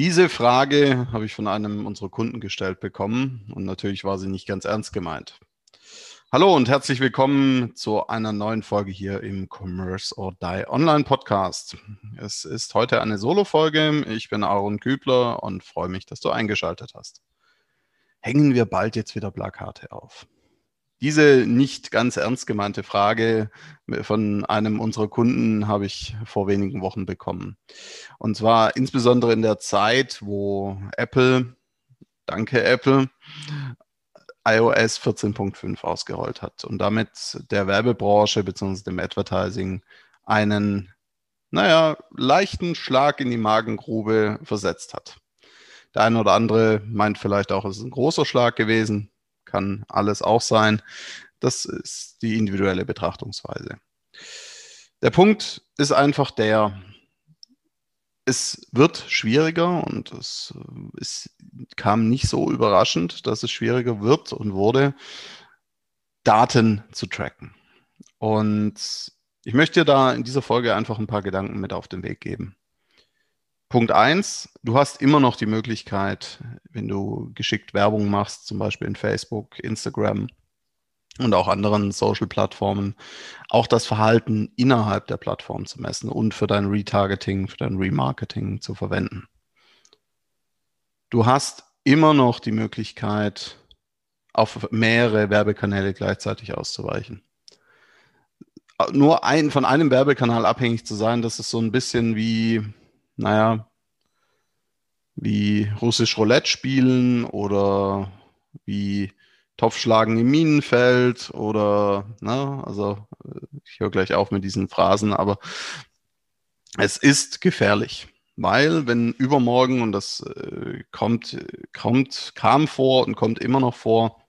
Diese Frage habe ich von einem unserer Kunden gestellt bekommen und natürlich war sie nicht ganz ernst gemeint. Hallo und herzlich willkommen zu einer neuen Folge hier im Commerce or Die Online Podcast. Es ist heute eine Solo-Folge. Ich bin Aaron Kübler und freue mich, dass du eingeschaltet hast. Hängen wir bald jetzt wieder Plakate auf? Diese nicht ganz ernst gemeinte Frage von einem unserer Kunden habe ich vor wenigen Wochen bekommen. Und zwar insbesondere in der Zeit, wo Apple, danke Apple, iOS 14.5 ausgerollt hat und damit der Werbebranche bzw. dem Advertising einen, naja, leichten Schlag in die Magengrube versetzt hat. Der eine oder andere meint vielleicht auch, es ist ein großer Schlag gewesen kann alles auch sein. Das ist die individuelle Betrachtungsweise. Der Punkt ist einfach der, es wird schwieriger und es, es kam nicht so überraschend, dass es schwieriger wird und wurde, Daten zu tracken. Und ich möchte dir da in dieser Folge einfach ein paar Gedanken mit auf den Weg geben. Punkt eins, du hast immer noch die Möglichkeit, wenn du geschickt Werbung machst, zum Beispiel in Facebook, Instagram und auch anderen Social-Plattformen, auch das Verhalten innerhalb der Plattform zu messen und für dein Retargeting, für dein Remarketing zu verwenden. Du hast immer noch die Möglichkeit, auf mehrere Werbekanäle gleichzeitig auszuweichen. Nur ein, von einem Werbekanal abhängig zu sein, das ist so ein bisschen wie, naja, wie russisch Roulette spielen oder wie Topfschlagen im Minenfeld oder, ne, also ich höre gleich auf mit diesen Phrasen, aber es ist gefährlich, weil wenn übermorgen, und das äh, kommt, kommt, kam vor und kommt immer noch vor,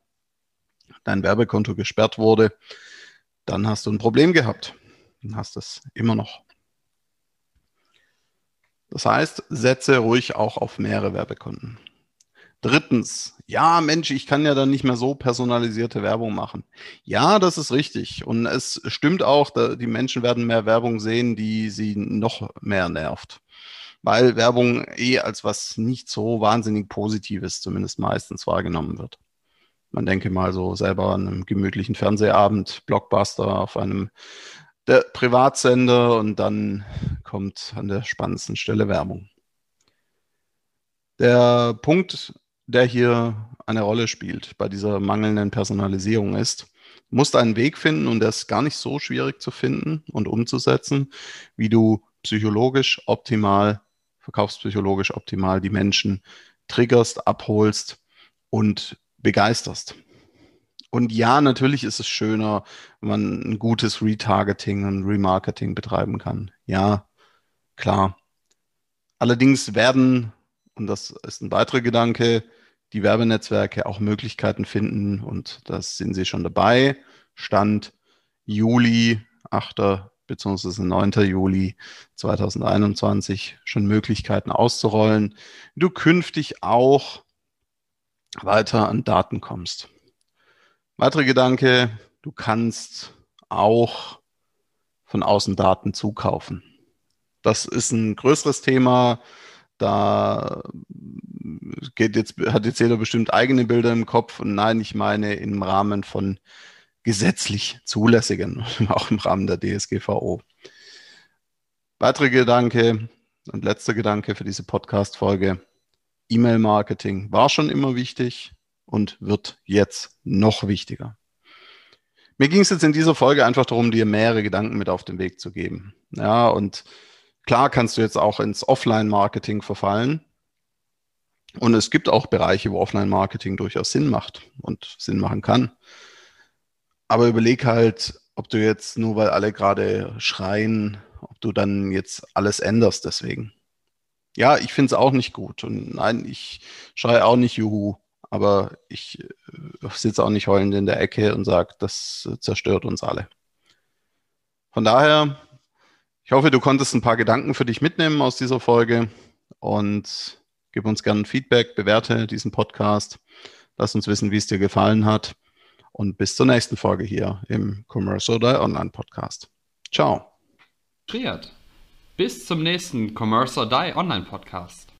dein Werbekonto gesperrt wurde, dann hast du ein Problem gehabt. Dann hast du es immer noch. Das heißt, setze ruhig auch auf mehrere Werbekonten. Drittens, ja, Mensch, ich kann ja dann nicht mehr so personalisierte Werbung machen. Ja, das ist richtig. Und es stimmt auch, die Menschen werden mehr Werbung sehen, die sie noch mehr nervt. Weil Werbung eh als was nicht so wahnsinnig Positives zumindest meistens wahrgenommen wird. Man denke mal so selber an einem gemütlichen Fernsehabend, Blockbuster auf einem der Privatsender und dann kommt an der spannendsten Stelle Werbung. Der Punkt, der hier eine Rolle spielt bei dieser mangelnden Personalisierung ist, musst einen Weg finden und der ist gar nicht so schwierig zu finden und umzusetzen, wie du psychologisch optimal, verkaufspsychologisch optimal die Menschen triggerst, abholst und begeisterst. Und ja, natürlich ist es schöner, wenn man ein gutes Retargeting und Remarketing betreiben kann. Ja, klar. Allerdings werden, und das ist ein weiterer Gedanke, die Werbenetzwerke auch Möglichkeiten finden, und das sind sie schon dabei. Stand Juli, 8. bzw. 9. Juli 2021 schon Möglichkeiten auszurollen, wie du künftig auch weiter an Daten kommst. Weiterer Gedanke, du kannst auch von außen Daten zukaufen. Das ist ein größeres Thema. Da geht jetzt, hat jetzt jeder bestimmt eigene Bilder im Kopf. Und nein, ich meine im Rahmen von gesetzlich zulässigen, auch im Rahmen der DSGVO. Weiterer Gedanke und letzter Gedanke für diese Podcast-Folge. E-Mail-Marketing war schon immer wichtig und wird jetzt noch wichtiger. Mir ging es jetzt in dieser Folge einfach darum, dir mehrere Gedanken mit auf den Weg zu geben. Ja, und klar kannst du jetzt auch ins Offline-Marketing verfallen. Und es gibt auch Bereiche, wo Offline-Marketing durchaus Sinn macht und Sinn machen kann. Aber überleg halt, ob du jetzt nur weil alle gerade schreien, ob du dann jetzt alles änderst deswegen. Ja, ich finde es auch nicht gut. Und nein, ich schreie auch nicht Juhu. aber ich äh, sitze auch nicht heulend in der Ecke und sage, das zerstört uns alle. Von daher, ich hoffe, du konntest ein paar Gedanken für dich mitnehmen aus dieser Folge und gib uns gerne Feedback, bewerte diesen Podcast, lass uns wissen, wie es dir gefallen hat und bis zur nächsten Folge hier im Commerce oder Online Podcast. Ciao. Bis zum nächsten Commerce or Die Online Podcast.